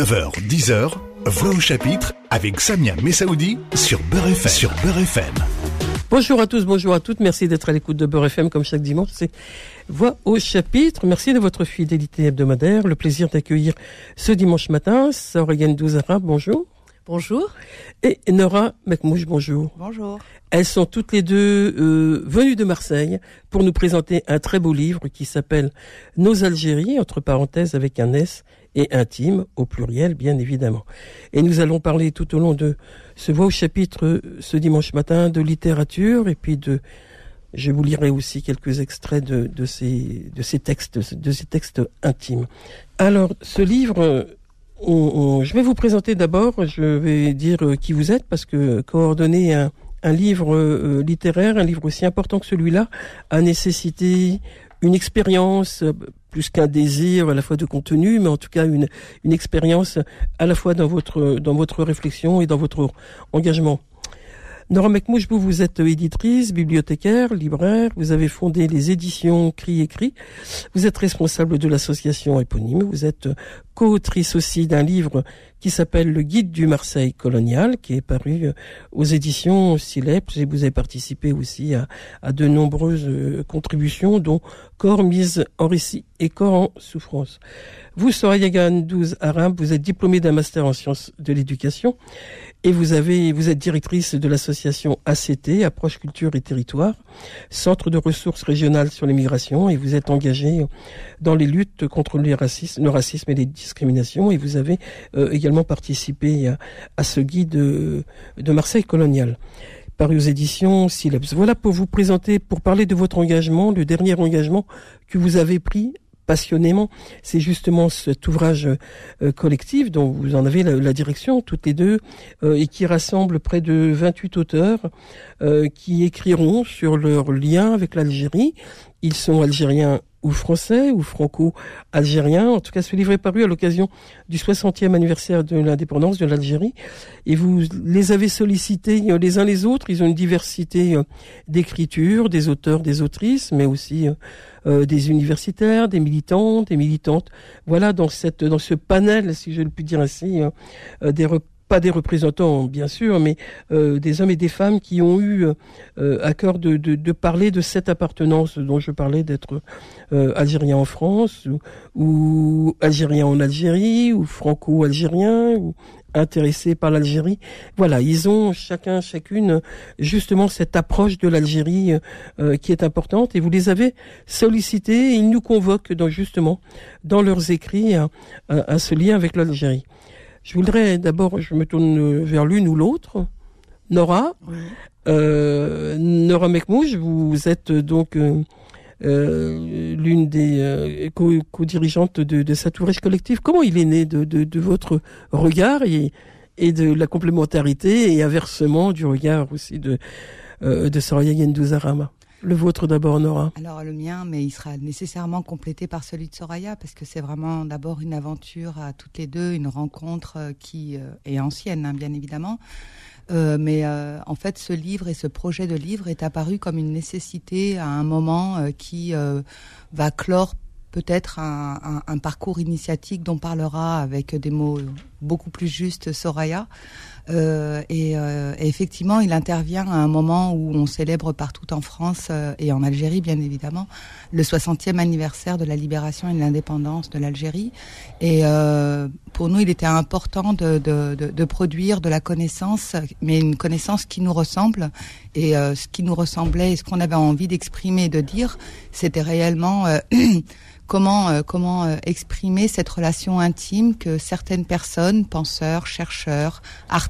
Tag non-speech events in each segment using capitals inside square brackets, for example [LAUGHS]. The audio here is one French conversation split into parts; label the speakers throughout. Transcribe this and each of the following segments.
Speaker 1: 9h, 10h, Voix au chapitre avec Samia Messaoudi sur Beurre FM. Sur Beurre FM.
Speaker 2: Bonjour à tous, bonjour à toutes. Merci d'être à l'écoute de Beurre FM comme chaque dimanche. C'est Voix au chapitre. Merci de votre fidélité hebdomadaire. Le plaisir d'accueillir ce dimanche matin Sorayane Douzara. Bonjour.
Speaker 3: Bonjour.
Speaker 2: Et Nora Mekmouche, bonjour.
Speaker 3: Bonjour.
Speaker 2: Elles sont toutes les deux euh, venues de Marseille pour nous présenter un très beau livre qui s'appelle Nos Algéries, entre parenthèses avec un S et intime, au pluriel bien évidemment. Et nous allons parler tout au long de ce voix au chapitre ce dimanche matin de littérature et puis de je vous lirai aussi quelques extraits de, de, ces, de ces textes, de ces textes intimes. Alors, ce livre, je vais vous présenter d'abord, je vais dire euh, qui vous êtes, parce que coordonner un, livre euh, littéraire, un livre aussi important que celui-là, a nécessité une expérience euh, plus qu'un désir à la fois de contenu, mais en tout cas une, une expérience à la fois dans votre, dans votre réflexion et dans votre engagement. Nora Mekmouche, vous, êtes éditrice, bibliothécaire, libraire, vous avez fondé les éditions Cri Écrit, vous êtes responsable de l'association éponyme, vous êtes co-autrice aussi d'un livre qui s'appelle Le Guide du Marseille colonial, qui est paru euh, aux éditions Sileps, et vous avez participé aussi à, à de nombreuses euh, contributions, dont Corps mise en récit et Corps en souffrance. Vous, Soraya 12 Aram, vous êtes diplômée d'un master en sciences de l'éducation et vous avez, vous êtes directrice de l'association ACT, Approche Culture et Territoire, centre de ressources régionales sur l'immigration, et vous êtes engagée dans les luttes contre les racismes, le racisme et les discriminations, et vous avez euh, également participé à, ce guide de, Marseille colonial paru aux éditions Syllabs. Voilà pour vous présenter, pour parler de votre engagement, le dernier engagement que vous avez pris passionnément, c'est justement cet ouvrage euh, collectif dont vous en avez la, direction toutes les deux euh, et qui rassemble près de 28 auteurs euh, qui écriront sur leur lien avec l'Algérie. Ils sont algériens ou français ou franco-algériens. En tout cas, ce livre est paru à l'occasion du 60e anniversaire de l'indépendance de l'Algérie. Et vous les avez sollicités les uns les autres. Ils ont une diversité d'écriture, des auteurs, des autrices, mais aussi euh, des universitaires, des militants, des militantes. Voilà dans cette dans ce panel, si je le puis dire ainsi, euh, euh, des pas des représentants bien sûr, mais des hommes et des femmes qui ont eu à cœur de, parler de cette appartenance dont je parlais d'être algérien en France ou, ou, algérien en Algérie ou franco-algérien ou intéressés par l'Algérie. Voilà, ils ont chacun, chacune, justement cette approche de l'Algérie euh, qui est importante. Et vous les avez sollicités. Ils nous convoquent dans, justement dans leurs écrits à, ce lien avec l'Algérie. Je voudrais d'abord, je me tourne vers l'une ou l'autre. Nora, euh, Nora Mekmouche, vous êtes donc euh, euh, l'une des euh, co-dirigeantes de, de cet ouvrage collectif. Comment il est né de, de, de votre regard et, et de la complémentarité et inversement du regard aussi de, euh, de Soraya Yendouzarama le vôtre d'abord, Nora.
Speaker 3: Alors le mien, mais il sera nécessairement complété par celui de Soraya, parce que c'est vraiment d'abord une aventure à toutes les deux, une rencontre euh, qui est ancienne, hein, bien évidemment, euh, mais euh, en fait, ce livre et ce projet de livre est apparu comme une nécessité à un moment euh, qui va clore peut-être un, parcours initiatique dont parlera avec des mots beaucoup plus justes Soraya. Euh, et, euh, et, effectivement, il intervient à un moment où on célèbre partout en France euh, et en Algérie, bien évidemment, le 60e anniversaire de la libération et de l'indépendance de l'Algérie. Et pour nous, il était important de, produire de la connaissance, mais une connaissance qui nous ressemble. Et ce qui nous ressemblait et ce qu'on avait envie d'exprimer et de dire, c'était réellement [CLEARS THROAT] comment comment exprimer cette relation intime que certaines personnes, penseurs, chercheurs, artistes,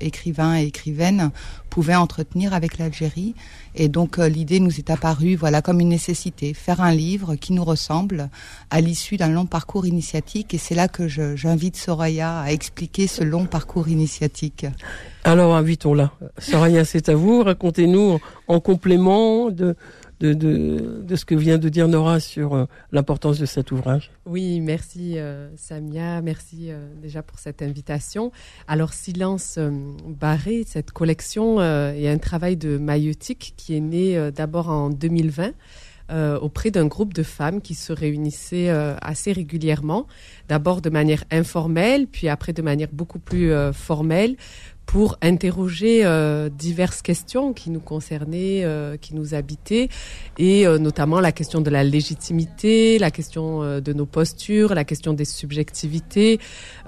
Speaker 3: écrivains et écrivaines pouvaient entretenir avec l'Algérie. Et donc euh, l'idée nous est apparue voilà comme une nécessité, faire un livre qui nous ressemble à l'issue d'un long parcours initiatique. Et c'est là que j'invite Soraya à expliquer ce long parcours initiatique.
Speaker 2: Alors invitons-la. Soraya, c'est à vous. Racontez-nous en complément de de, de, de, ce que vient de dire Nora sur euh, l'importance de cet ouvrage.
Speaker 4: Oui, merci euh, Samia, merci euh, déjà pour cette invitation. Alors Silence barré, cette collection est un travail de maïeutique qui est né d'abord en 2020. auprès d'un groupe de femmes qui se réunissaient assez régulièrement d'abord de manière informelle, puis après de manière beaucoup plus formelle, pour interroger euh, diverses questions qui nous concernaient, euh, qui nous habitaient, et euh, notamment la question de la légitimité, la question euh, de nos postures, la question des subjectivités,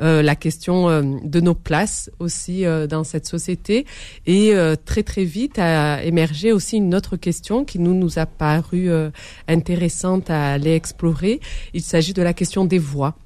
Speaker 4: la question de nos places aussi dans cette société. Et très très vite a émergé aussi une autre question qui nous nous a paru intéressante à aller explorer. Il s'agit de la question des voix.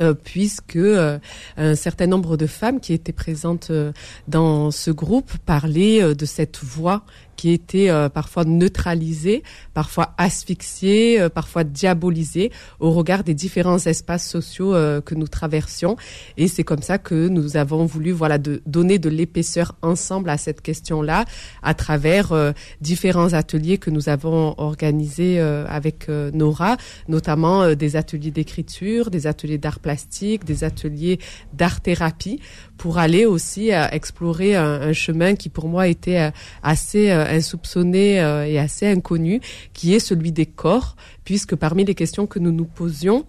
Speaker 4: Euh, puisque euh, un certain nombre de femmes qui étaient présentes euh, dans ce groupe parlaient de cette voix qui était euh, parfois neutralisé, parfois asphyxié, euh, parfois diabolisé au regard des différents espaces sociaux euh, que nous traversions. Et c'est comme ça que nous avons voulu voilà de donner de l'épaisseur ensemble à cette question-là à travers différents ateliers que nous avons organisés avec Nora, notamment des ateliers d'écriture, des ateliers d'art plastique, des ateliers d'art-thérapie pour aller aussi explorer un, un, chemin qui pour moi était assez insoupçonné euh, et assez inconnu, qui est celui des corps, puisque parmi les questions que nous nous posions,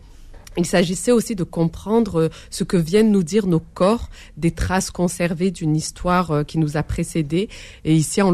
Speaker 4: il s'agissait aussi de comprendre euh, ce que viennent nous dire nos corps, des traces conservées d'une histoire euh, qui nous a précédés, et ici en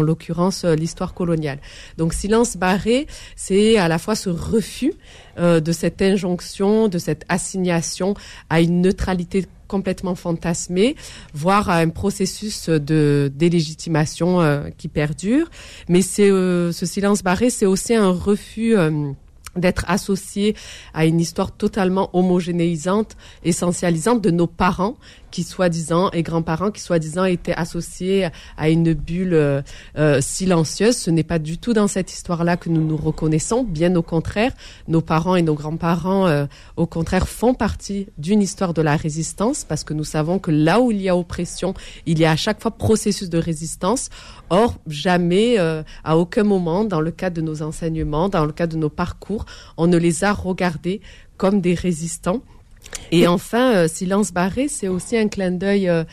Speaker 4: l'occurrence l'histoire coloniale. Donc silence barré, c'est à la fois ce refus de cette injonction, de cette assignation à une neutralité complètement fantasmé, voire à un processus de délégitimation euh, qui perdure. Mais euh, ce silence barré, c'est aussi un refus euh, d'être associé à une histoire totalement homogénéisante, essentialisante de nos parents qui soi-disant et grands-parents qui soi-disant étaient associés à une bulle euh, euh, silencieuse. Ce n'est pas du tout dans cette histoire-là que nous nous reconnaissons. Bien au contraire, nos parents et nos grands-parents, euh, au contraire, font partie d'une histoire de la résistance parce que nous savons que là où il y a oppression, il y a à chaque fois processus de résistance. Or, jamais, à aucun moment, dans le cadre de nos enseignements, dans le cadre de nos parcours, on ne les a regardés comme des résistants. Et enfin, euh, Silence barré, c'est aussi un clin d'œil euh,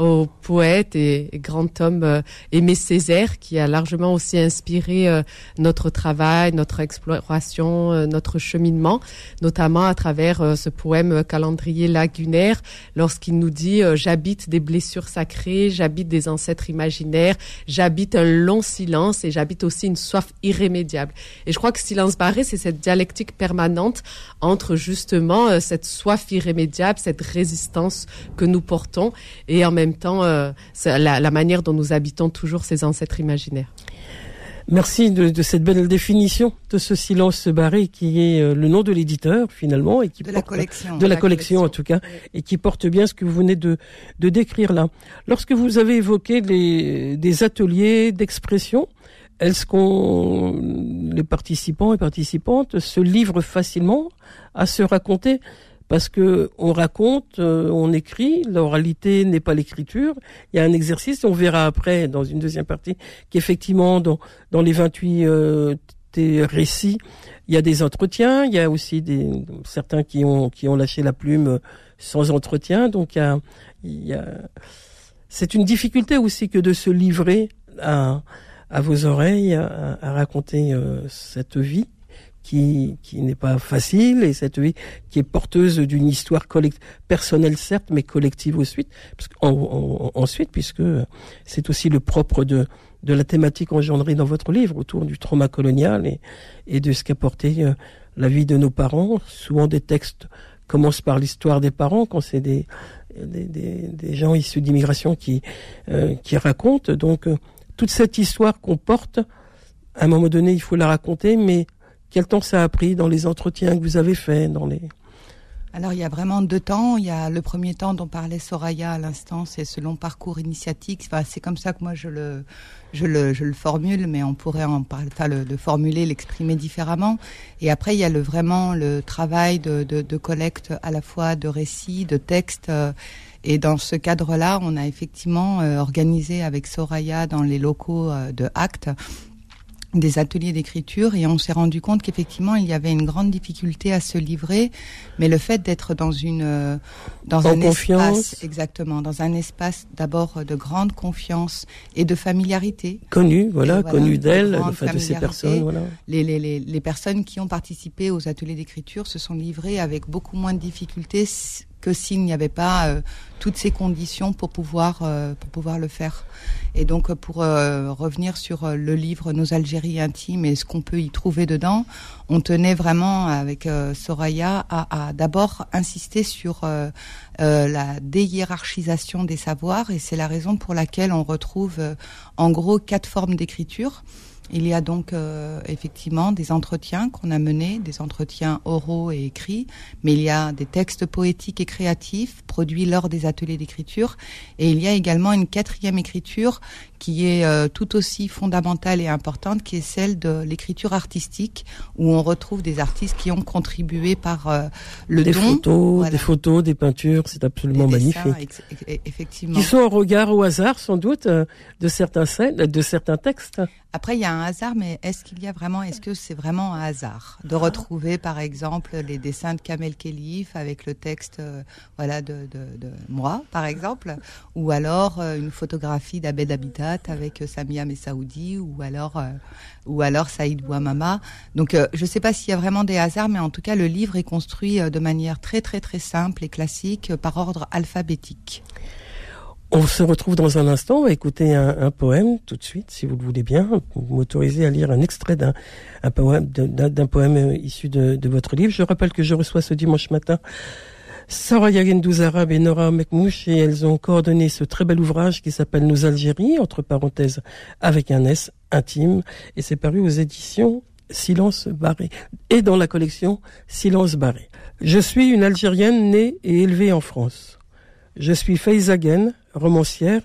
Speaker 4: au poète et, grand homme euh, Aimé Césaire qui a largement aussi inspiré euh, notre travail, notre exploration, euh, notre cheminement, notamment à travers ce poème calendrier lagunaire lorsqu'il nous dit j'habite des blessures sacrées, j'habite des ancêtres imaginaires, j'habite un long silence et j'habite aussi une soif irrémédiable. Et je crois que silence barré, c'est cette dialectique permanente entre justement cette soif irrémédiable, cette résistance que nous portons et en même même temps euh, la, manière dont nous habitons toujours ces ancêtres imaginaires.
Speaker 2: Merci de, cette belle définition de ce silence barré qui est euh, le nom de l'éditeur finalement et qui
Speaker 3: de la collection
Speaker 2: de la, collection, en tout cas et qui porte bien ce que vous venez de, de décrire là. Lorsque vous avez évoqué les, des ateliers d'expression, est-ce qu'on les participants et participantes se livrent facilement à se raconter parce que on raconte, euh, on écrit, l'oralité n'est pas l'écriture. Il y a un exercice, on verra après dans une deuxième partie, qu'effectivement dans, dans les 28 euh, récits, il y a des entretiens, il y a aussi des certains qui ont qui ont lâché la plume sans entretien, donc il y a, y a c'est une difficulté aussi que de se livrer à, à vos oreilles, à, à raconter euh, cette vie qui, qui n'est pas facile et cette vie qui est porteuse d'une histoire personnelle certes mais collective ensuite parce ensuite puisque c'est aussi le propre de de la thématique engendrée dans votre livre autour du trauma colonial et, et de ce qu'a porté euh, la vie de nos parents. Souvent des textes commencent par l'histoire des parents quand c'est des, des, des, des, gens issus d'immigration qui euh, qui racontent. Donc euh, toute cette histoire qu'on porte à un moment donné il faut la raconter mais quel temps ça a pris dans les entretiens que vous avez faits dans les
Speaker 3: alors il y a vraiment deux temps. Il y a le premier temps dont parlait Soraya à l'instant, c'est ce long parcours initiatique. Enfin, c'est comme ça que moi je le, je le, je le formule, mais on pourrait en parler, enfin, le, le formuler, l'exprimer différemment. Et après il y a le vraiment le travail de, de, de collecte à la fois de récits, de textes. Euh, et dans ce cadre-là, on a effectivement euh, organisé avec Soraya dans les locaux euh, de Actes des ateliers d'écriture et on s'est rendu compte qu'effectivement il y avait une grande difficulté à se livrer mais le fait d'être dans une euh, dans
Speaker 2: En
Speaker 3: un
Speaker 2: confiance.
Speaker 3: espace exactement dans un espace d'abord de grande confiance et de familiarité
Speaker 2: Connu, voilà, connu
Speaker 3: de
Speaker 2: d'elle,
Speaker 3: grande
Speaker 2: enfin, de ces personnes, voilà.
Speaker 3: les, les, les, les personnes qui ont participé aux ateliers d'écriture se sont livrées avec beaucoup moins de difficultés que s'il n'y avait pas euh, toutes ces conditions pour pouvoir euh, pour pouvoir le faire. Et donc euh, pour euh, revenir sur euh, le livre Nos Algéries intimes et ce qu'on peut y trouver dedans, on tenait vraiment avec euh, Soraya à, à d'abord insister sur la déhiérarchisation des savoirs et c'est la raison pour laquelle on retrouve en gros quatre formes d'écriture. Il y a donc euh, effectivement des entretiens qu'on a menés, des entretiens oraux et écrits, mais il y a des textes poétiques et créatifs produits lors des ateliers d'écriture, et il y a également une quatrième écriture qui est euh, tout aussi fondamentale et importante, qui est celle de l'écriture artistique, où on retrouve des artistes qui ont contribué par euh, le
Speaker 2: des
Speaker 3: don,
Speaker 2: photos,
Speaker 3: voilà.
Speaker 2: des photos, des peintures, c'est
Speaker 3: des
Speaker 2: absolument
Speaker 3: dessins,
Speaker 2: magnifique.
Speaker 3: ex- effectivement.
Speaker 2: Qui sont au regard au hasard, sans doute, euh, de certains de certains textes.
Speaker 3: Après, il y a un hasard, mais est-ce qu'il y a vraiment, est-ce que c'est vraiment un hasard de retrouver, par exemple, les dessins de Kamel Khelif avec le texte, euh, voilà, de, de, de moi, par exemple, ou alors une photographie d'Abed Habitat avec euh, Samia Messaoudi, ou alors, euh, ou alors Saïd Bouamama. Donc, euh, je ne sais pas s'il y a vraiment des hasards, mais en tout cas, le livre est construit euh, de manière très, très, très simple et classique, par ordre alphabétique.
Speaker 2: On se retrouve dans un instant, on écouter un, poème tout de suite, si vous le voulez bien. Vous m'autorisez à lire un extrait d'un un poème, issu de votre livre. Je rappelle que je reçois ce dimanche matin Soraya Gendouz Arabe et Nora Mekmouche et elles ont coordonné ce très bel ouvrage qui s'appelle Nos Algéries, entre parenthèses, avec un S, intime, et c'est paru aux éditions Silence Barré, et dans la collection Silence Barré. Je suis une Algérienne née et élevée en France. Je suis Faiza Ghen, romancière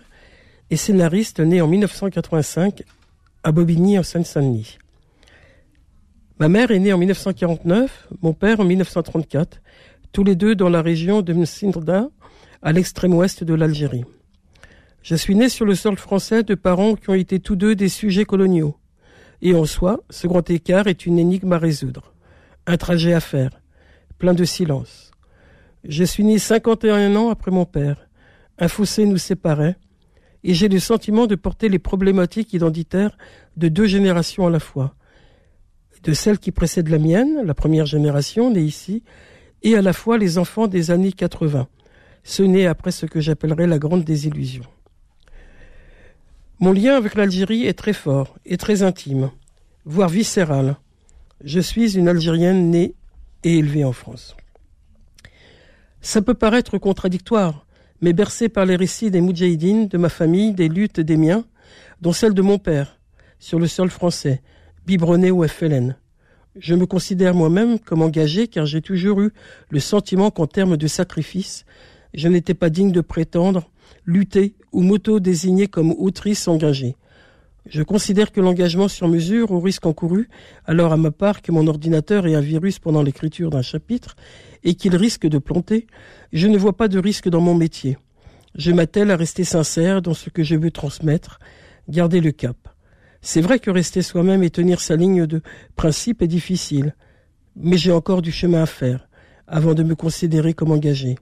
Speaker 2: et scénariste née en 1985 à Bobigny en Seine-Saint-Denis. Ma mère est née en 1949, mon père en 1934, tous les deux dans la région de Msindra, à l'extrême ouest de l'Algérie. Je suis né sur le sol français de parents qui ont été tous deux des sujets coloniaux. Et en soi, ce grand écart est une énigme à résoudre, un trajet à faire, plein de silence. Je suis né 51 ans après mon père. Un fossé nous séparait, et j'ai le sentiment de porter les problématiques identitaires de deux générations à la fois. De celle qui précède la mienne, la première génération née ici, et à la fois les enfants des années 80, ceux nés après ce que j'appellerais la grande désillusion. Mon lien avec l'Algérie est très fort et très intime, voire viscéral. Je suis une Algérienne née et élevée en France. Ça peut paraître contradictoire, mais bercé par les récits des Moudjahidines, de ma famille, des luttes des miens, dont celle de mon père, sur le sol français, biberonné au FLN. Je me considère moi-même comme engagé car j'ai toujours eu le sentiment qu'en termes de sacrifice, je n'étais pas digne de prétendre, lutter ou m'auto-désigner comme autrice engagée. Je considère que l'engagement sur mesure, au risque encouru, alors à ma part que mon ordinateur ait un virus pendant l'écriture d'un chapitre, et qu'il risque de planter, je ne vois pas de risque dans mon métier. Je m'attelle à rester sincère dans ce que je veux transmettre, garder le cap. C'est vrai que rester soi-même et tenir sa ligne de principe est difficile, mais j'ai encore du chemin à faire avant de me considérer comme engagé.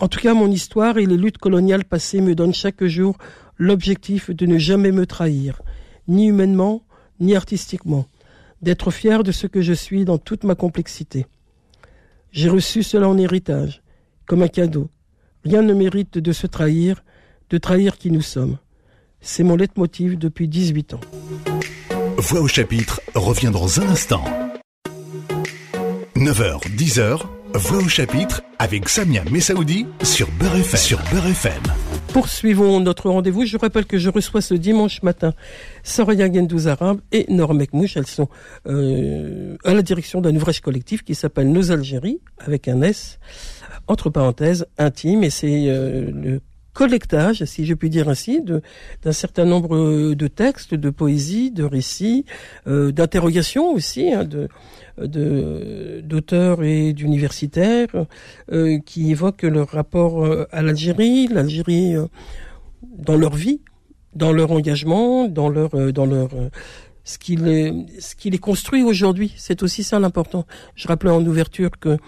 Speaker 2: En tout cas, mon histoire et les luttes coloniales passées me donnent chaque jour l'objectif de ne jamais me trahir, ni humainement, ni artistiquement, d'être fier de ce que je suis dans toute ma complexité. J'ai reçu cela en héritage, comme un cadeau. Rien ne mérite de se trahir, de trahir qui nous sommes. C'est mon leitmotiv depuis 18 ans.
Speaker 1: Voix au chapitre revient dans un instant. 9h, 10h, Voix au chapitre avec Samia Messaoudi sur Beurre FM. Sur Beurre FM.
Speaker 2: Poursuivons notre rendez-vous. Je rappelle que je reçois ce dimanche matin Soraya Gendouz Arabe et Nora Mekmouche. Elles sont euh, à la direction d'un ouvrage collectif qui s'appelle Nos Algéries, avec un S, entre parenthèses, intime. Et c'est euh, le collectage, si je puis dire ainsi, d'un certain nombre de textes, de poésie, de récits, euh, d'interrogations aussi, hein, de d'auteurs et d'universitaires euh, qui évoquent leur rapport euh, à l'Algérie, l'Algérie dans leur vie, dans leur engagement, dans leur dans leur ce qu'il est, ce qu'il est construit aujourd'hui. C'est aussi ça l'important. Je rappelais en ouverture que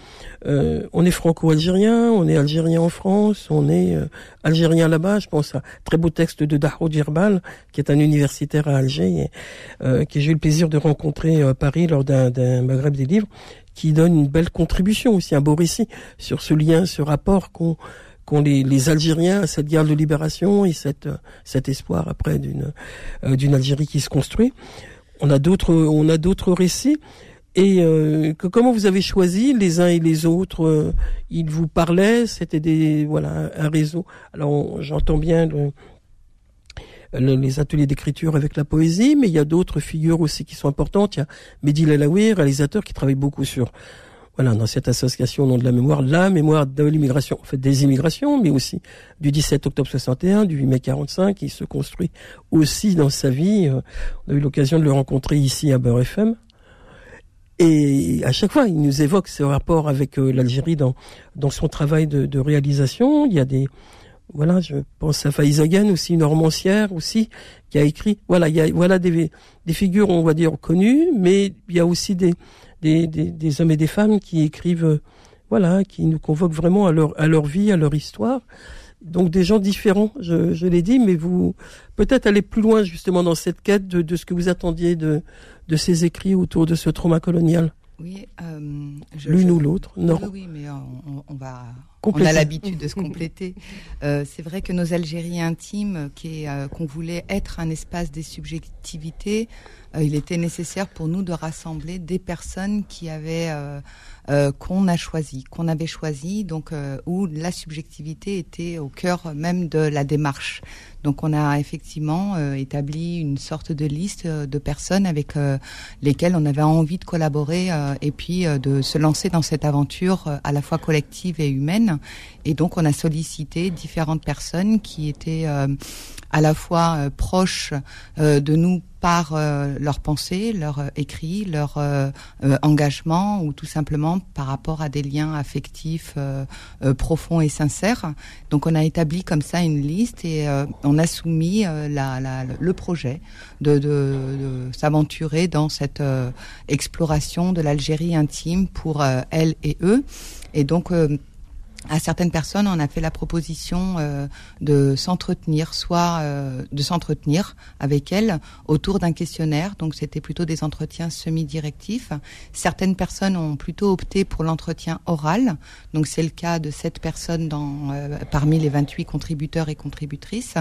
Speaker 2: euh, on est franco-algérien, on est algérien en France, on est euh, algérien là-bas. Je pense à un très beau texte de Dahro Djirbal, qui est un universitaire à Alger, et, euh, que j'ai eu le plaisir de rencontrer à Paris lors d'un, d'un Maghreb des livres, qui donne une belle contribution aussi, un beau récit sur ce lien, ce rapport qu'on qu'ont les, les, Algériens à cette guerre de libération et cette, cet espoir après d'une euh, d'une Algérie qui se construit. On a d'autres on a d'autres récits et euh, que comment vous avez choisi les uns et les autres euh, Ils vous parlaient, c'était des voilà un réseau. Alors j'entends bien le, les ateliers d'écriture avec la poésie, mais il y a d'autres figures aussi qui sont importantes. Il y a Mehdi Lalaoui, réalisateur, qui travaille beaucoup sur voilà, dans cette association au nom de la mémoire, la mémoire de l'immigration, en fait des immigrations, mais aussi du 17 octobre 61, du 8 mai 45, qui se construit aussi dans sa vie. Euh, on a eu l'occasion de le rencontrer ici à Beurre FM. Et à chaque fois, il nous évoque ce rapport avec euh, l'Algérie dans, dans son travail de, de, réalisation. Il y a des, voilà, je pense à Faïz aussi, une romancière aussi, qui a écrit, voilà, il y a, voilà des, figures, on va dire, connues, mais il y a aussi des, des, des, hommes et des femmes qui écrivent, voilà, qui nous convoquent vraiment à leur, à leur vie, à leur histoire. Donc des gens différents, je, je l'ai dit, mais vous peut-être aller plus loin justement dans cette quête de, de ce que vous attendiez de, de ces écrits autour de ce trauma colonial.
Speaker 3: Oui, euh,
Speaker 2: l'une ou l'autre, non.
Speaker 3: Oui, oui, mais on, on va on a l'habitude de se [LAUGHS] compléter. Euh, c'est vrai que nos Algéries intimes, qui euh, qu'on voulait être un espace des subjectivités, euh, il était nécessaire pour nous de rassembler des personnes qui avaient euh, qu'on a choisi, qu'on avait choisi, donc où la subjectivité était au cœur même de la démarche. Donc on a effectivement établi une sorte de liste de personnes avec lesquelles on avait envie de collaborer et puis de se lancer dans cette aventure à la fois collective et humaine. Et donc on a sollicité différentes personnes qui étaient à la fois euh, proches euh, de nous par euh, leurs pensées, leurs écrits, leur engagement ou tout simplement par rapport à des liens affectifs profonds et sincères. Donc on a établi comme ça une liste et on a soumis le projet de, de, s'aventurer dans cette exploration de l'Algérie intime pour elle et eux. Et donc à certaines personnes, on a fait la proposition euh, de s'entretenir, soit euh, de s'entretenir avec elles autour d'un questionnaire. Donc, c'était plutôt des entretiens semi-directifs. Certaines personnes ont plutôt opté pour l'entretien oral. Donc, c'est le cas de sept personnes dans, euh, parmi les 28 contributeurs et contributrices.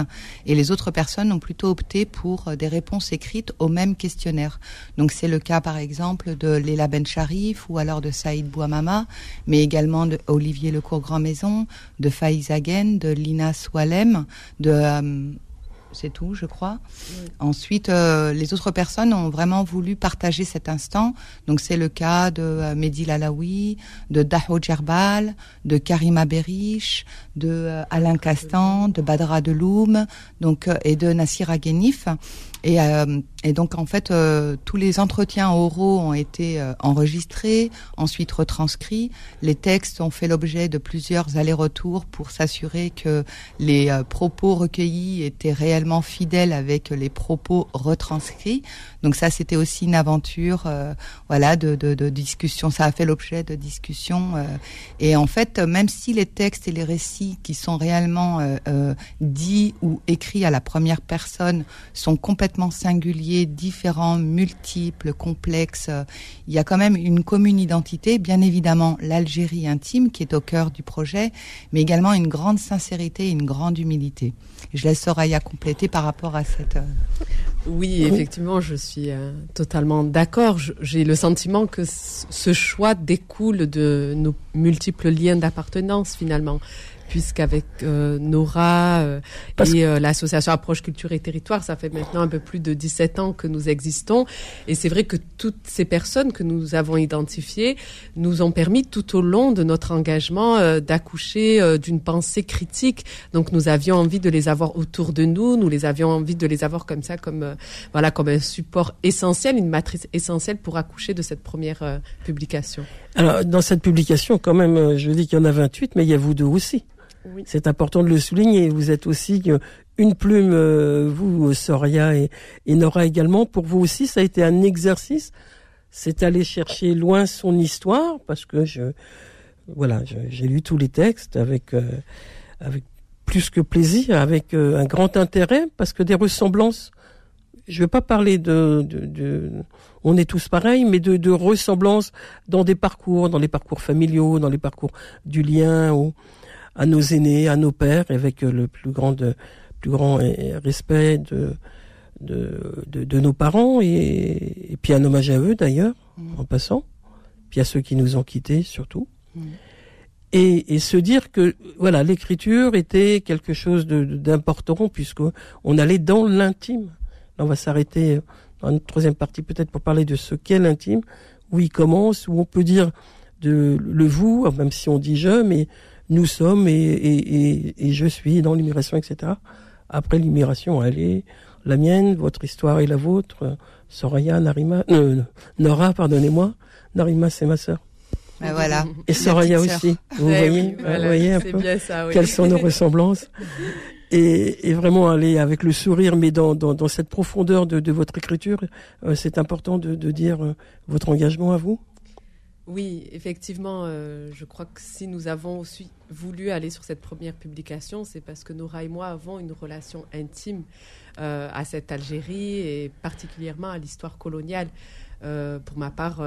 Speaker 3: Et les autres personnes ont plutôt opté pour des réponses écrites au même questionnaire. Donc, c'est le cas, par exemple, de Léla Ben Sharif ou alors de Saïd Bouamama, mais également de Olivier Lecourt-Grand Maison, de Faiz de Lina Swalem, de euh, c'est tout, je crois. Ensuite, euh, les autres personnes ont vraiment voulu partager cet instant. Donc, c'est le cas de euh, Mehdi Lalaoui, de Daho Djerbal, de Karima Berish, de Alain Castan, de Badra Deloum, donc et de Nassir Aghenif. Et, euh, et, donc en fait, euh, tous les entretiens oraux ont été euh, enregistrés, ensuite retranscrits. Les textes ont fait l'objet de plusieurs allers-retours pour s'assurer que les propos recueillis étaient réellement fidèles avec les propos retranscrits. Donc ça, c'était aussi une aventure, voilà, de, de, discussion. Ça a fait l'objet de discussions. et en fait, même si les textes et les récits qui sont réellement dits ou écrits à la première personne sont complètement singuliers, différents, multiples, complexes. Il y a quand même une commune identité, bien évidemment l'Algérie intime qui est au cœur du projet, mais également une grande sincérité et une grande humilité. Je laisse Soraya compléter par rapport à cette... Euh,
Speaker 4: oui, effectivement, je suis euh, totalement d'accord. J'ai le sentiment que ce choix découle de nos multiples liens d'appartenance finalement puisqu'avec euh, Nora euh, et euh, l'association Approche Culture et Territoire, ça fait maintenant un peu plus de 17 ans que nous existons. Et c'est vrai que toutes ces personnes que nous avons identifiées nous ont permis tout au long de notre engagement d'accoucher d'une pensée critique. Donc nous avions envie de les avoir autour de nous, nous les avions envie de les avoir comme ça, comme voilà, comme un support essentiel, une matrice essentielle pour accoucher de cette première publication.
Speaker 2: Alors dans cette publication, quand même, je dis qu'il y en a 28, mais il y a vous deux aussi. C'est important de le souligner. Vous êtes aussi euh, une plume, euh, vous, Soria et, Nora également. Pour vous aussi, ça a été un exercice. C'est aller chercher loin son histoire parce que je, voilà, j'ai lu tous les textes avec, euh, avec plus que plaisir, avec un grand intérêt parce que des ressemblances. Je ne vais pas parler de, de, on est tous pareils, mais de, de ressemblances dans des parcours, dans les parcours familiaux, dans les parcours du lien ou à nos aînés, à nos pères, avec le plus grand, plus grand respect de, de, de, nos parents et, puis un hommage à eux d'ailleurs, mm. en passant, puis à ceux qui nous ont quittés surtout. Mm. Et, et, se dire que voilà l'écriture était quelque chose d'important puisque on allait dans l'intime. On va s'arrêter dans une troisième partie peut-être pour parler de ce qu'est l'intime, où il commence, où on peut dire de le vous, même si on dit je, mais nous sommes et, je suis dans l'immigration, etc. Après l'immigration, allez, la mienne, votre histoire et la vôtre, Soraya, Narima, euh, Nora, pardonnez-moi, Narima, c'est ma sœur.
Speaker 3: Ben voilà.
Speaker 2: Et Soraya aussi. Vous voyez, voyez un peu quelles sont nos [LAUGHS] ressemblances. Et, vraiment aller avec le sourire, mais dans, dans, cette profondeur de, votre écriture, euh, c'est important de, dire euh, votre engagement à vous.
Speaker 4: Oui, effectivement, euh, je crois que si nous avons aussi voulu aller sur cette première publication, c'est parce que Nora et moi avons une relation intime euh, à cette Algérie et particulièrement à l'histoire coloniale. Euh, pour ma part,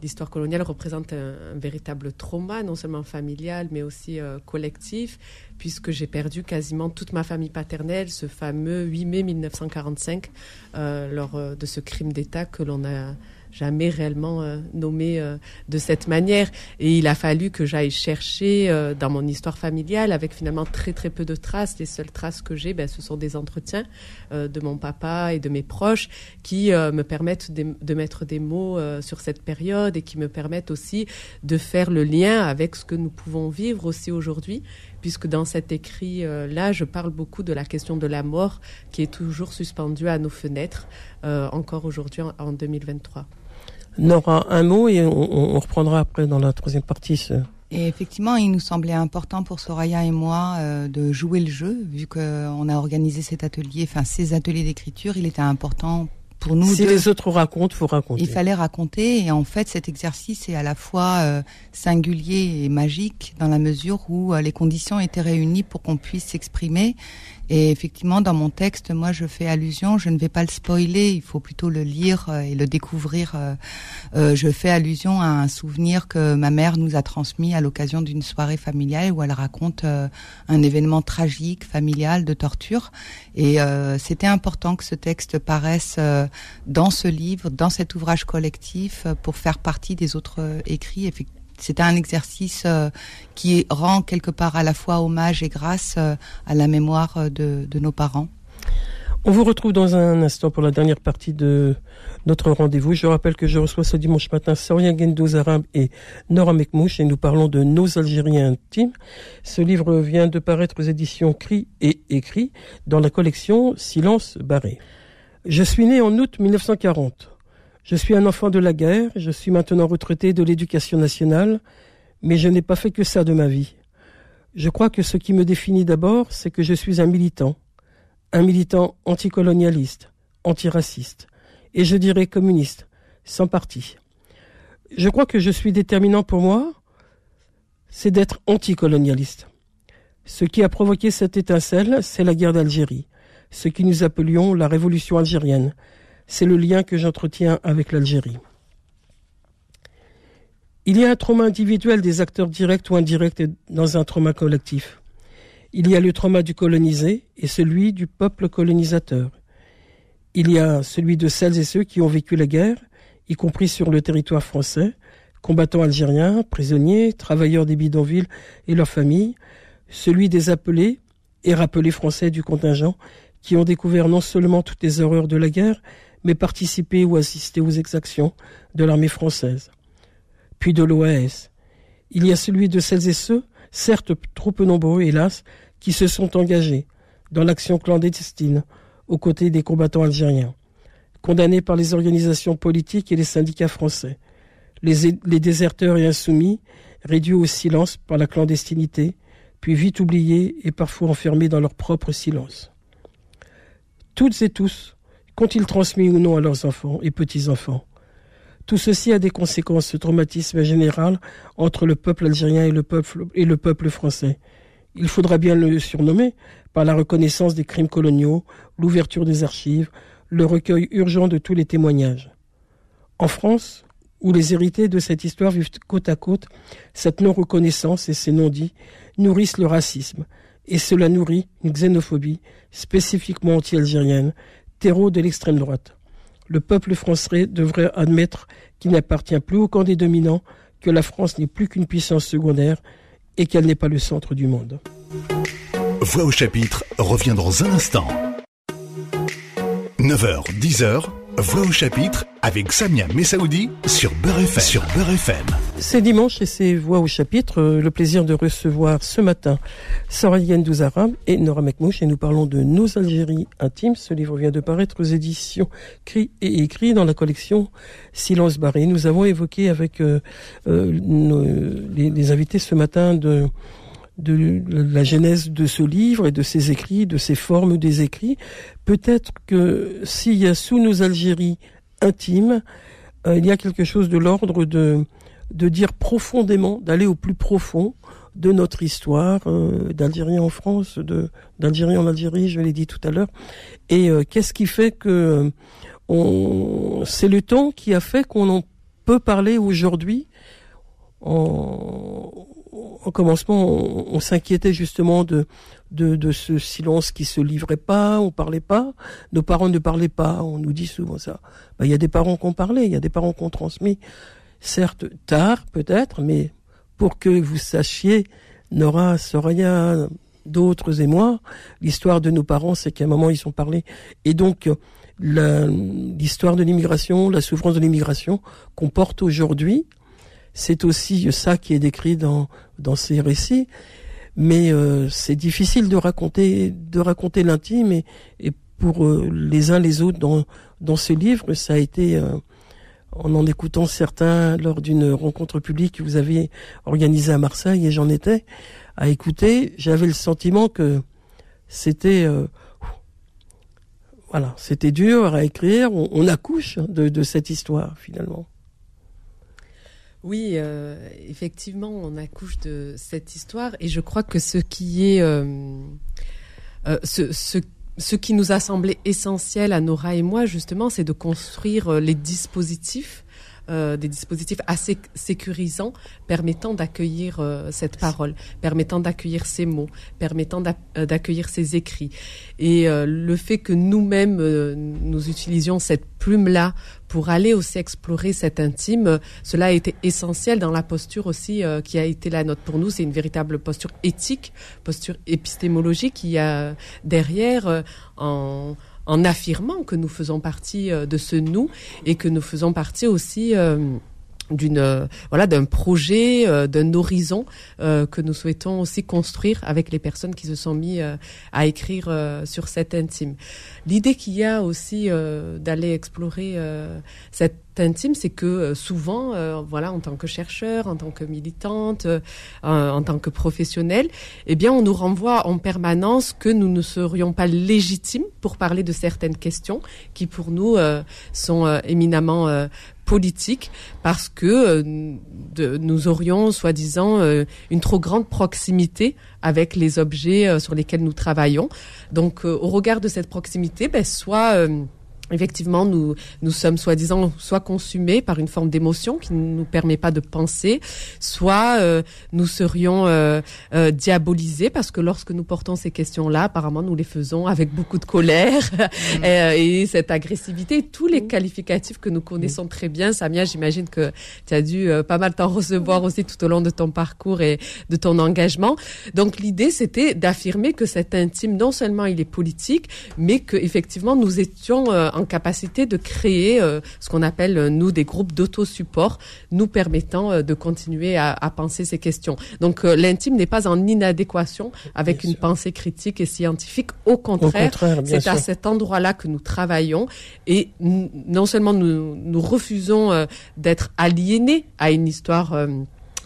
Speaker 4: l'histoire coloniale représente un, véritable trauma, non seulement familial, mais aussi collectif, puisque j'ai perdu quasiment toute ma famille paternelle ce fameux 8 mai 1945, lors de ce crime d'État que l'on a jamais réellement euh, nommé euh, de cette manière. Et il a fallu que j'aille chercher euh, dans mon histoire familiale, avec finalement très très peu de traces. Les seules traces que j'ai, ben, ce sont des entretiens de mon papa et de mes proches qui me permettent de, de, mettre des mots sur cette période et qui me permettent aussi de faire le lien avec ce que nous pouvons vivre aussi aujourd'hui puisque dans cet écrit-là, je parle beaucoup de la question de la mort qui est toujours suspendue à nos fenêtres, encore aujourd'hui en 2023.
Speaker 2: Nora, un mot et on, reprendra après dans la troisième partie. Ce...
Speaker 3: Et effectivement, il nous semblait important pour Soraya et moi euh, de jouer le jeu, vu qu'on a organisé cet atelier, enfin ces ateliers d'écriture, il était important pour nous.
Speaker 2: Si les autres racontent, faut raconter.
Speaker 3: Il fallait raconter, et en fait, cet exercice est à la fois euh, singulier et magique dans la mesure où euh, les conditions étaient réunies pour qu'on puisse s'exprimer et effectivement, dans mon texte, moi, je fais allusion, je ne vais pas le spoiler, il faut plutôt le lire euh, et le découvrir. Euh, euh, je fais allusion à un souvenir que ma mère nous a transmis à l'occasion d'une soirée familiale où elle raconte un événement tragique, familial, de torture. Et c'était important que ce texte paraisse dans ce livre, dans cet ouvrage collectif, pour faire partie des autres écrits. Effectivement c'était un exercice euh, qui rend quelque part à la fois hommage et grâce euh, à la mémoire euh, de, nos parents.
Speaker 2: On vous retrouve dans un instant pour la dernière partie de notre rendez-vous. Je rappelle que je reçois ce dimanche matin Soria Gendouz Arabe et Nora Mekmouche et nous parlons de Nos Algériens intimes. Ce livre vient de paraître aux éditions Cri et Écrit dans la collection Silence barré. Je suis né en août 1940. Je suis un enfant de la guerre, je suis maintenant retraité de l'éducation nationale, mais je n'ai pas fait que ça de ma vie. Je crois que ce qui me définit d'abord, c'est que je suis un militant, un militant anticolonialiste, antiraciste, et je dirais communiste, sans parti. Je crois que je suis déterminant pour moi, c'est d'être anticolonialiste. Ce qui a provoqué cette étincelle, c'est la guerre d'Algérie, ce que nous appelions la révolution algérienne, c'est le lien que j'entretiens avec l'Algérie. Il y a un trauma individuel des acteurs directs ou indirects dans un trauma collectif. Il y a le trauma du colonisé et celui du peuple colonisateur. Il y a celui de celles et ceux qui ont vécu la guerre, y compris sur le territoire français, combattants algériens, prisonniers, travailleurs des bidonvilles et leurs familles, celui des appelés et rappelés français du contingent qui ont découvert non seulement toutes les horreurs de la guerre, mais participer ou assister aux exactions de l'armée française. Puis de l'OAS. Il y a celui de celles et ceux, certes trop peu nombreux, hélas, qui se sont engagés dans l'action clandestine aux côtés des combattants algériens, condamnés par les organisations politiques et les syndicats français, les, déserteurs et insoumis, réduits au silence par la clandestinité, puis vite oubliés et parfois enfermés dans leur propre silence. Toutes et tous, qu'ont-ils transmis ou non à leurs enfants et petits-enfants? Tout ceci a des conséquences, ce traumatisme général entre le peuple algérien et le peuple, et le peuple français. Il faudra bien le surnommer par la reconnaissance des crimes coloniaux, l'ouverture des archives, le recueil urgent de tous les témoignages. En France, où les héritiers de cette histoire vivent côte à côte, cette non-reconnaissance et ces non-dits nourrissent le racisme, et cela nourrit une xénophobie spécifiquement anti-algérienne, de l'extrême droite. Le peuple français devrait admettre qu'il n'appartient plus au camp des dominants, que la France n'est plus qu'une puissance secondaire et qu'elle n'est pas le centre du monde.
Speaker 1: Voix au chapitre revient dans un instant. 9h, 10h, Voix au chapitre avec Samia Messaoudi sur. Sur Beurre FM.
Speaker 2: C'est dimanche et c'est Voix au chapitre. euh, Le plaisir de recevoir ce matin Soraya Douzara et Nora Mekmouche et nous parlons de Nos Algéries intimes. Ce livre vient de paraître aux éditions Cri et écrit dans la collection Silence barré. Nous avons évoqué avec euh, euh, nos- les, les invités ce matin de de la genèse de ce livre et de ses écrits, de ses formes des écrits. Peut-être que s'il y a sous nos Algéries intimes, euh, il y a quelque chose de l'ordre de, de dire profondément, d'aller au plus profond de notre histoire, euh, d'Algérie en France, de d'Algérie en Algérie, je l'ai dit tout à l'heure. Et euh, qu'est-ce qui fait que euh, on, c'est le temps qui a fait qu'on en peut parler aujourd'hui? En, en commencement, on, s'inquiétait justement de, de, de ce silence qui se livrait pas, on parlait pas, nos parents ne parlaient pas, on nous dit souvent ça. Ben, Il y a des parents qui ont parlé, il y a des parents qui ont transmis, certes tard peut-être, mais pour que vous sachiez, Nora, Soraya, d'autres et moi, l'histoire de nos parents, c'est qu'à un moment ils ont parlé. Et donc, l'histoire de l'immigration, la souffrance de l'immigration qu'on porte aujourd'hui, c'est aussi ça qui est décrit dans, dans ces récits. Mais euh, c'est difficile de raconter, de raconter l'intime et, et pour euh, les uns les autres dans, dans ce livre, ça a été, euh, en en écoutant certains lors d'une rencontre publique que vous avez organisée à Marseille et j'en étais à écouter, j'avais le sentiment que c'était, euh, voilà, c'était dur à écrire. On, accouche de, cette histoire finalement.
Speaker 4: Oui, euh, effectivement, on accouche de cette histoire et je crois que ce qui est, euh, ce, ce, ce qui nous a semblé essentiel à Nora et moi, justement, c'est de construire euh, les dispositifs. Euh, des dispositifs assez sécurisants permettant d'accueillir euh, cette parole, permettant d'accueillir ces mots, permettant euh, d'accueillir ces écrits. Et le fait que nous-mêmes, nous utilisions cette plume-là pour aller aussi explorer cet intime, cela a été essentiel dans la posture aussi qui a été la nôtre pour nous. C'est une véritable posture éthique, posture épistémologique qui a derrière en en affirmant que nous faisons partie euh, de ce nous et que nous faisons partie aussi euh, d'une euh, voilà d'un projet euh, d'un horizon euh, que nous souhaitons aussi construire avec les personnes qui se sont mis à écrire sur cet intime. L'idée qu'il y a aussi d'aller explorer euh, cet intime c'est que souvent voilà en tant que chercheur en tant que militante en tant que professionnelle eh bien on nous renvoie en permanence que nous ne serions pas légitimes pour parler de certaines questions qui pour nous sont éminemment politique parce que euh, de- nous aurions soi-disant euh, une trop grande proximité avec les objets euh, sur lesquels nous travaillons. Donc euh, au regard de cette proximité, ben, soit euh, Effectivement, nous nous sommes soi-disant soit consumés par une forme d'émotion qui ne nous permet pas de penser, soit euh, nous serions euh, euh, diabolisés parce que lorsque nous portons ces questions-là, apparemment nous les faisons avec beaucoup de colère [LAUGHS] euh, et cette agressivité, tous les qualificatifs que nous connaissons très bien. Samia, j'imagine que tu as dû euh, pas mal t'en recevoir aussi tout au long de ton parcours et de ton engagement. Donc l'idée, c'était d'affirmer que cet intime, non seulement il est politique, mais que effectivement nous étions euh, en capacité de créer euh, ce qu'on appelle euh, nous des groupes d'auto-support, nous permettant euh, de continuer à, à penser ces questions. Donc euh, l'intime n'est pas en inadéquation avec
Speaker 2: Bien
Speaker 4: une
Speaker 2: sûr.
Speaker 4: pensée critique et scientifique. Au contraire, c'est à cet endroit-là que nous travaillons et non seulement nous, nous refusons d'être aliénés à une histoire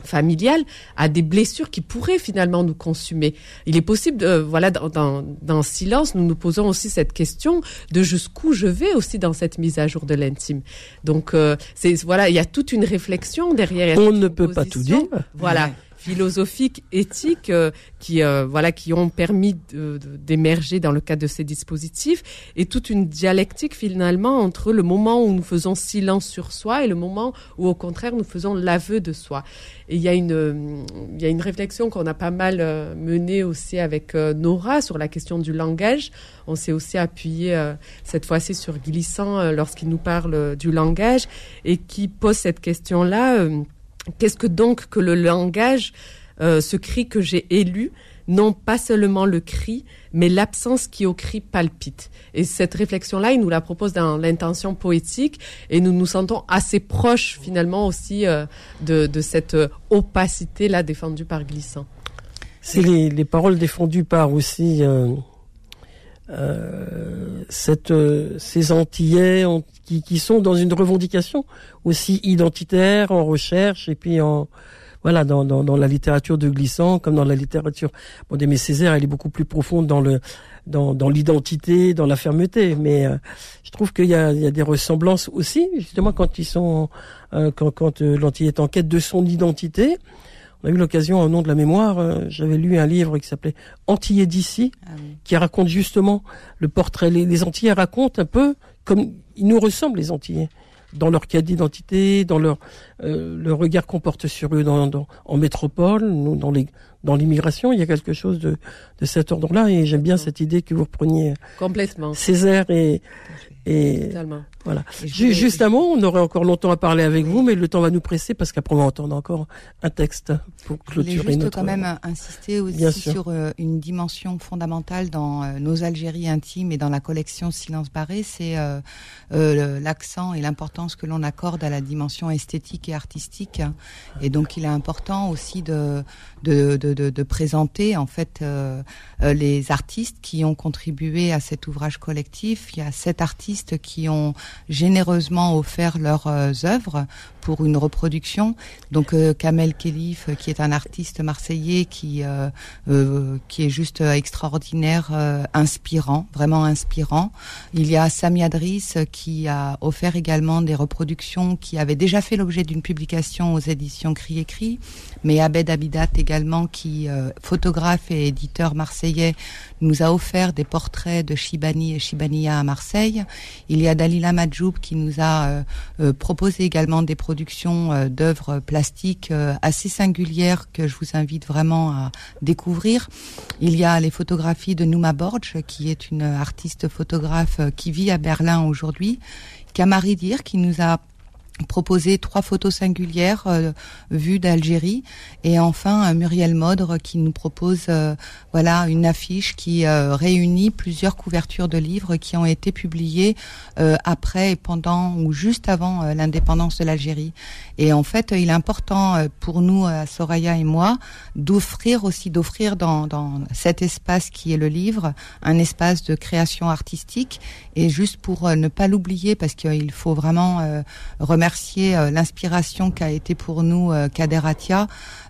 Speaker 4: familiale à des blessures qui pourraient finalement nous consumer. Il est possible, de, voilà, dans, dans, dans silence, nous nous posons aussi cette question de jusqu'où je vais aussi dans cette mise à jour de l'intime. Donc, euh, c'est voilà, il y a toute une réflexion derrière.
Speaker 2: On ne peut pas tout dire.
Speaker 4: Voilà philosophiques, éthiques, euh, qui euh, voilà, qui ont permis d'émerger dans le cadre de ces dispositifs, et toute une dialectique finalement entre le moment où nous faisons silence sur soi et le moment où au contraire nous faisons l'aveu de soi. Et il y a une il y a une réflexion qu'on a pas mal euh, menée aussi avec Nora sur la question du langage. On s'est aussi appuyé cette fois-ci sur Glissant lorsqu'il nous parle du langage et qui pose cette question là Qu'est-ce que donc que le langage, euh, ce cri que j'ai élu, non pas seulement le cri, mais l'absence qui au cri palpite. Et cette réflexion-là, il nous la propose dans l'intention poétique, et nous nous sentons assez proches finalement aussi euh, de, cette opacité-là défendue par Glissant.
Speaker 2: C'est les, paroles défendues par aussi euh, cette, ces Antillais qui, qui sont dans une revendication aussi identitaire, en recherche, et puis en voilà dans, dans, dans la littérature de Glissant comme dans la littérature bon d'Aimé Césaire, elle est beaucoup plus profonde dans le dans, dans l'identité, dans la fermeté. Mais euh, je trouve qu'il y a, il y a des ressemblances aussi, justement quand ils sont euh, quand quand euh, l'anti est en quête de son identité. On a eu l'occasion, au nom de la mémoire, j'avais lu un livre qui s'appelait Antillais d'ici, ah qui raconte justement le portrait. Les, les Antillais racontent un peu comme ils nous ressemblent les Antillais dans leur cas d'identité, dans leur euh, le regard qu'on porte sur eux dans, dans, en métropole, nous, dans les dans l'immigration, il y a quelque chose de, de cet ordre-là et j'aime bien cette idée que vous repreniez
Speaker 4: complètement.
Speaker 2: Césaire et et voilà. Juste un mot, on aurait encore longtemps à parler avec vous, mais le temps va nous presser parce qu'après on va entendre encore un texte pour clôturer
Speaker 3: Je voulais
Speaker 2: juste
Speaker 3: quand même insister aussi sur euh, une dimension fondamentale dans euh, nos Algéries intimes et dans la collection Silence barré, c'est euh, l'accent et l'importance que l'on accorde à la dimension esthétique et artistique. Et donc il est important aussi de de, de, présenter en fait euh, les artistes qui ont contribué à cet ouvrage collectif. Il y a sept artistes qui ont généreusement offert leurs euh, œuvres pour une reproduction. Donc euh, Kamel Kelif, qui est un artiste marseillais qui euh, qui est juste extraordinaire, inspirant, vraiment inspirant. Il y a Sami Adris qui a offert également des reproductions qui avaient déjà fait l'objet d'une publication aux éditions Cri écrit, mais Abed Abidat également qui photographe et éditeur marseillais nous a offert des portraits de Shibani et Shibania à Marseille. Il y a Dalila Madjoub qui nous a euh, euh, proposé également des productions euh, d'œuvres plastiques assez singulières que je vous invite vraiment à découvrir. Il y a les photographies de Nouma Borge qui est une artiste photographe qui vit à Berlin aujourd'hui. Kamari Dir qui nous a proposer trois photos singulières euh, vues d'Algérie. Et enfin Muriel Modre qui nous propose euh, voilà une affiche qui euh, réunit plusieurs couvertures de livres qui ont été publiées après et pendant ou juste avant l'indépendance de l'Algérie. Et en fait il est important pour nous Soraya et moi d'offrir aussi d'offrir dans, dans cet espace qui est le livre un espace de création artistique. Et juste pour ne pas l'oublier parce qu'il faut vraiment remettre remercier euh, l'inspiration qu'a été pour nous euh, Kaderatia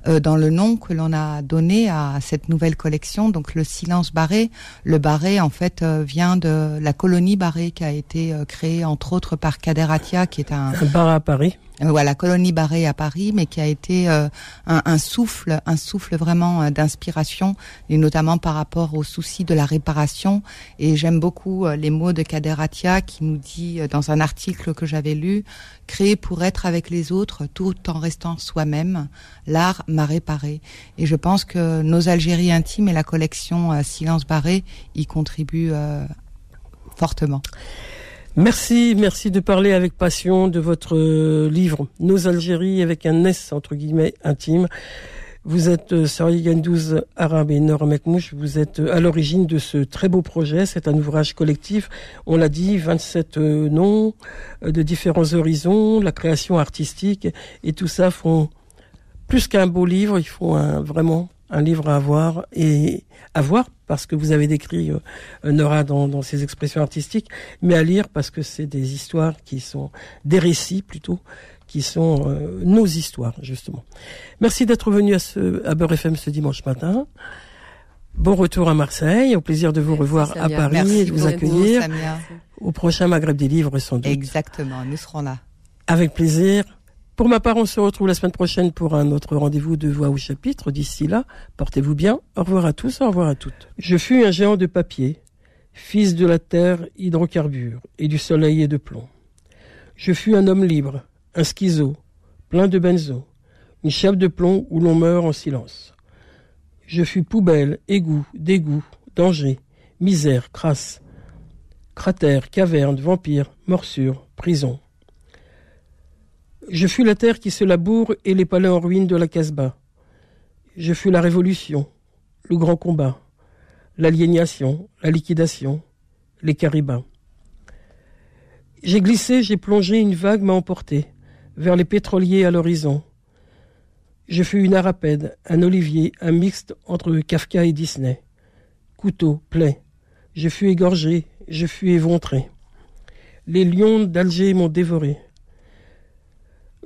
Speaker 3: euh, dans le nom que l'on a donné à cette nouvelle collection. Donc le silence barré, le barré en fait vient de la colonie barré qui a été créée entre autres par Kaderatia qui est un,
Speaker 2: un bar à Paris
Speaker 3: euh, voilà, colonie barrée à Paris, mais qui a été euh, un, souffle, un souffle vraiment euh, d'inspiration, et notamment par rapport au souci de la réparation. Et j'aime beaucoup les mots de Kaderatia qui nous dit dans un article que j'avais lu, créer pour être avec les autres tout en restant soi-même, l'art m'a réparé. Et je pense que nos Algéries intimes et la collection Silence barré y contribuent fortement.
Speaker 2: Merci, merci de parler avec passion de votre euh, livre Nos Algéries avec un S entre guillemets intime. Vous êtes euh, Sari Gandouz Arabe et Nora Mekmouche, vous êtes euh, à l'origine de ce très beau projet, c'est un ouvrage collectif, on l'a dit, 27 noms de différents horizons, la création artistique et tout ça font plus qu'un beau livre, il faut un, vraiment un livre à avoir et à voir parce que vous avez décrit euh, Nora dans, dans ses expressions artistiques, mais à lire parce que c'est des histoires qui sont des récits plutôt qui sont euh, nos histoires, justement. Merci d'être venu à, ce, à Beurre FM ce dimanche matin. Bon retour à Marseille, au plaisir de vous revoir à Paris et de vous accueillir au prochain Maghreb des livres sans doute.
Speaker 3: Exactement, nous serons là.
Speaker 2: Avec plaisir. Pour ma part, on se retrouve la semaine prochaine pour un autre rendez-vous de voix au chapitre. D'ici là, portez-vous bien. Au revoir à tous, au revoir à toutes. Je fus un géant de papier, fils de la terre hydrocarbure et du soleil et de plomb. Je fus un homme libre, un schizo, plein de benzo, une chape de plomb où l'on meurt en silence. Je fus poubelle, égout, dégoût, danger, misère, crasse, cratère, caverne, vampire, morsure, prison. Je fus la terre qui se laboure et les palais en ruine de la Casbah. Je fus la révolution, le grand combat, l'aliénation, la liquidation, les caribins. J'ai glissé, j'ai plongé, une vague m'a emporté vers les pétroliers à l'horizon. Je fus une arapède, un olivier, un mixte entre Kafka et Disney. Couteau, plaie. Je fus égorgé, je fus éventré. Les lions d'Alger m'ont dévoré.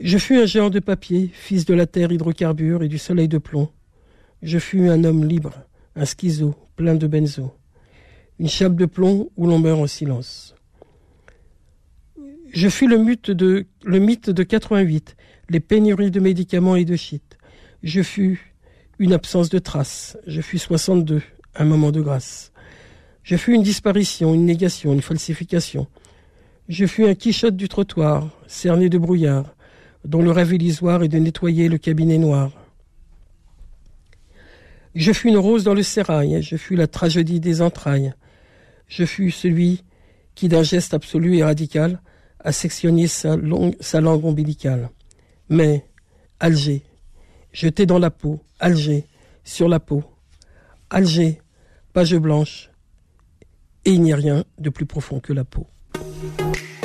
Speaker 2: Je fus un géant de papier, fils de la terre hydrocarbure et du soleil de plomb. Je fus un homme libre, un schizo, plein de benzo. Une chape de plomb où l'on meurt en silence. Je fus le mythe de, le mythe de 88, les pénuries de médicaments et de shit. Je fus une absence de traces. Je fus 62, un moment de grâce. Je fus une disparition, une négation, une falsification. Je fus un quichotte du trottoir, cerné de brouillard, dont le rêve illusoire est de nettoyer le cabinet noir. Je fus une rose dans le sérail, je fus la tragédie des entrailles. Je fus celui qui, d'un geste absolu et radical, sa, longue, sa langue ombilicale. Mais, Alger, jeté dans la peau, Alger, sur la peau, Alger, page blanche, et il n'y a rien de plus profond que la peau.